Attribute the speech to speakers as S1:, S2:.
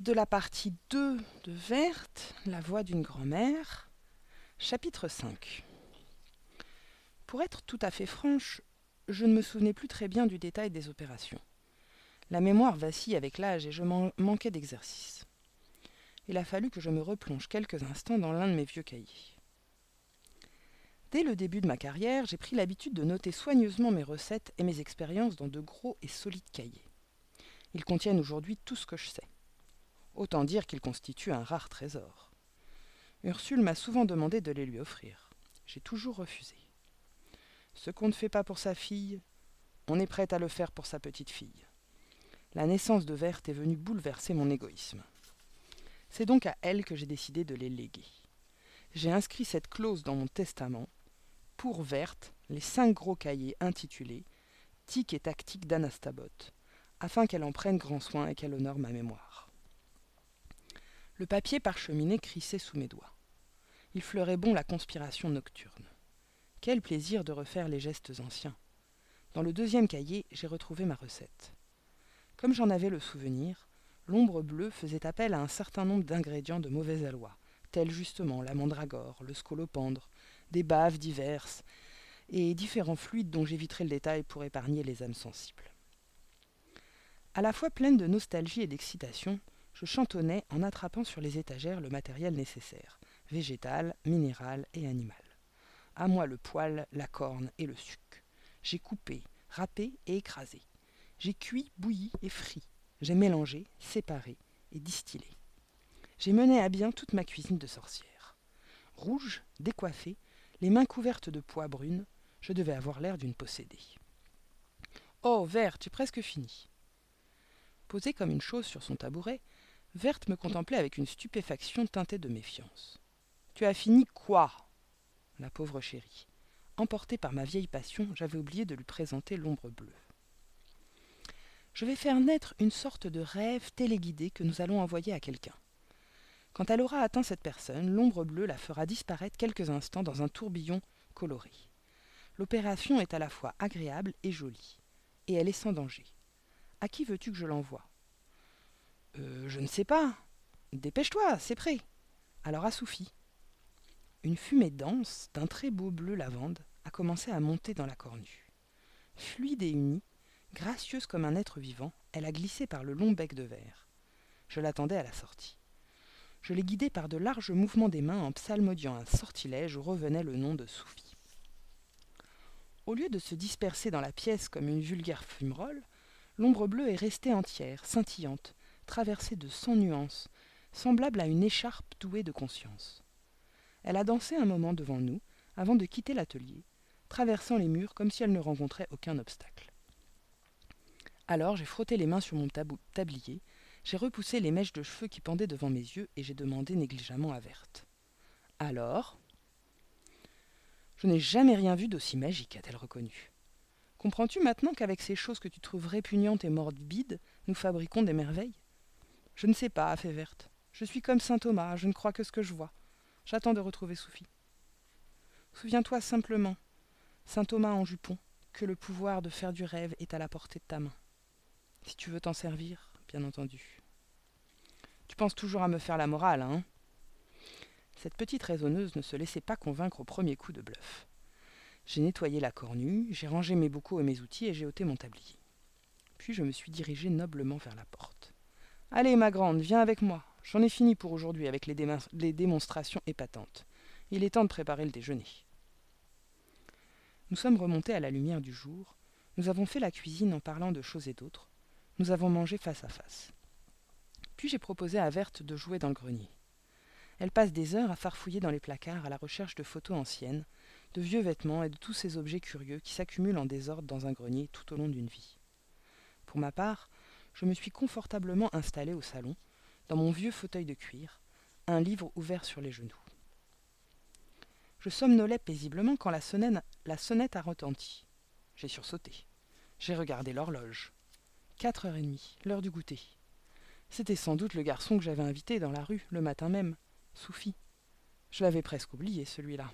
S1: de la partie 2 de Verte, La voix d'une grand-mère, chapitre 5. Pour être tout à fait franche, je ne me souvenais plus très bien du détail des opérations. La mémoire vacille avec l'âge et je manquais d'exercice. Il a fallu que je me replonge quelques instants dans l'un de mes vieux cahiers. Dès le début de ma carrière, j'ai pris l'habitude de noter soigneusement mes recettes et mes expériences dans de gros et solides cahiers. Ils contiennent aujourd'hui tout ce que je sais. Autant dire qu'ils constituent un rare trésor. Ursule m'a souvent demandé de les lui offrir. J'ai toujours refusé. Ce qu'on ne fait pas pour sa fille, on est prêt à le faire pour sa petite fille. La naissance de Verte est venue bouleverser mon égoïsme. C'est donc à elle que j'ai décidé de les léguer. J'ai inscrit cette clause dans mon testament pour Verte les cinq gros cahiers intitulés Tic et tactique d'Anastabot, afin qu'elle en prenne grand soin et qu'elle honore ma mémoire. Le papier parcheminé crissait sous mes doigts. Il fleurait bon la conspiration nocturne. Quel plaisir de refaire les gestes anciens. Dans le deuxième cahier, j'ai retrouvé ma recette. Comme j'en avais le souvenir, l'ombre bleue faisait appel à un certain nombre d'ingrédients de mauvais aloi, tels justement la mandragore, le scolopendre, des baves diverses, et différents fluides dont j'éviterai le détail pour épargner les âmes sensibles. À la fois pleine de nostalgie et d'excitation, je chantonnais en attrapant sur les étagères le matériel nécessaire, végétal, minéral et animal. À moi le poil, la corne et le suc. J'ai coupé, râpé et écrasé. J'ai cuit, bouilli et frit. J'ai mélangé, séparé et distillé. J'ai mené à bien toute ma cuisine de sorcière. Rouge, décoiffée, les mains couvertes de pois brunes, je devais avoir l'air d'une possédée. Oh, Vert, tu es presque fini. Posée comme une chose sur son tabouret, Verte me contemplait avec une stupéfaction teintée de méfiance. Tu as fini quoi La pauvre chérie? Emportée par ma vieille passion, j'avais oublié de lui présenter l'ombre bleue. Je vais faire naître une sorte de rêve téléguidé que nous allons envoyer à quelqu'un. Quand elle aura atteint cette personne, l'ombre bleue la fera disparaître quelques instants dans un tourbillon coloré. L'opération est à la fois agréable et jolie, et elle est sans danger. À qui veux-tu que je l'envoie? Euh, Je ne sais pas. Dépêche-toi, c'est prêt. Alors à Sophie. Une fumée dense, d'un très beau bleu lavande, a commencé à monter dans la cornue. Fluide et unie, gracieuse comme un être vivant, elle a glissé par le long bec de verre. Je l'attendais à la sortie je l'ai guidée par de larges mouvements des mains en psalmodiant un sortilège où revenait le nom de Sophie. Au lieu de se disperser dans la pièce comme une vulgaire fumerole, l'ombre bleue est restée entière, scintillante, traversée de cent nuances, semblable à une écharpe douée de conscience. Elle a dansé un moment devant nous, avant de quitter l'atelier, traversant les murs comme si elle ne rencontrait aucun obstacle. Alors j'ai frotté les mains sur mon tablier, j'ai repoussé les mèches de cheveux qui pendaient devant mes yeux et j'ai demandé négligemment à Verte. Alors? Je n'ai jamais rien vu d'aussi magique, a-t-elle reconnu. Comprends-tu maintenant qu'avec ces choses que tu trouves répugnantes et morbides, nous fabriquons des merveilles? Je ne sais pas, a fait Verte. Je suis comme saint Thomas, je ne crois que ce que je vois. J'attends de retrouver Sophie. Souviens-toi simplement, saint Thomas en jupon, que le pouvoir de faire du rêve est à la portée de ta main. Si tu veux t'en servir, bien entendu. Tu penses toujours à me faire la morale, hein? Cette petite raisonneuse ne se laissait pas convaincre au premier coup de bluff. J'ai nettoyé la cornue, j'ai rangé mes bocaux et mes outils et j'ai ôté mon tablier. Puis je me suis dirigé noblement vers la porte. Allez, ma grande, viens avec moi. J'en ai fini pour aujourd'hui avec les, démonstrations épatantes. Il est temps de préparer le déjeuner. Nous sommes remontés à la lumière du jour. Nous avons fait la cuisine en parlant de choses et d'autres. Nous avons mangé face à face. Puis j'ai proposé à Verte de jouer dans le grenier. Elle passe des heures à farfouiller dans les placards à la recherche de photos anciennes, de vieux vêtements et de tous ces objets curieux qui s'accumulent en désordre dans un grenier tout au long d'une vie. Pour ma part, je me suis confortablement installé au salon, dans mon vieux fauteuil de cuir, un livre ouvert sur les genoux. Je somnolais paisiblement quand la sonnette, la sonnette a retenti. J'ai sursauté. J'ai regardé l'horloge. Quatre heures et demie, l'heure du goûter. C'était sans doute le garçon que j'avais invité dans la rue, le matin même, Soufi. Je l'avais presque oublié, celui-là.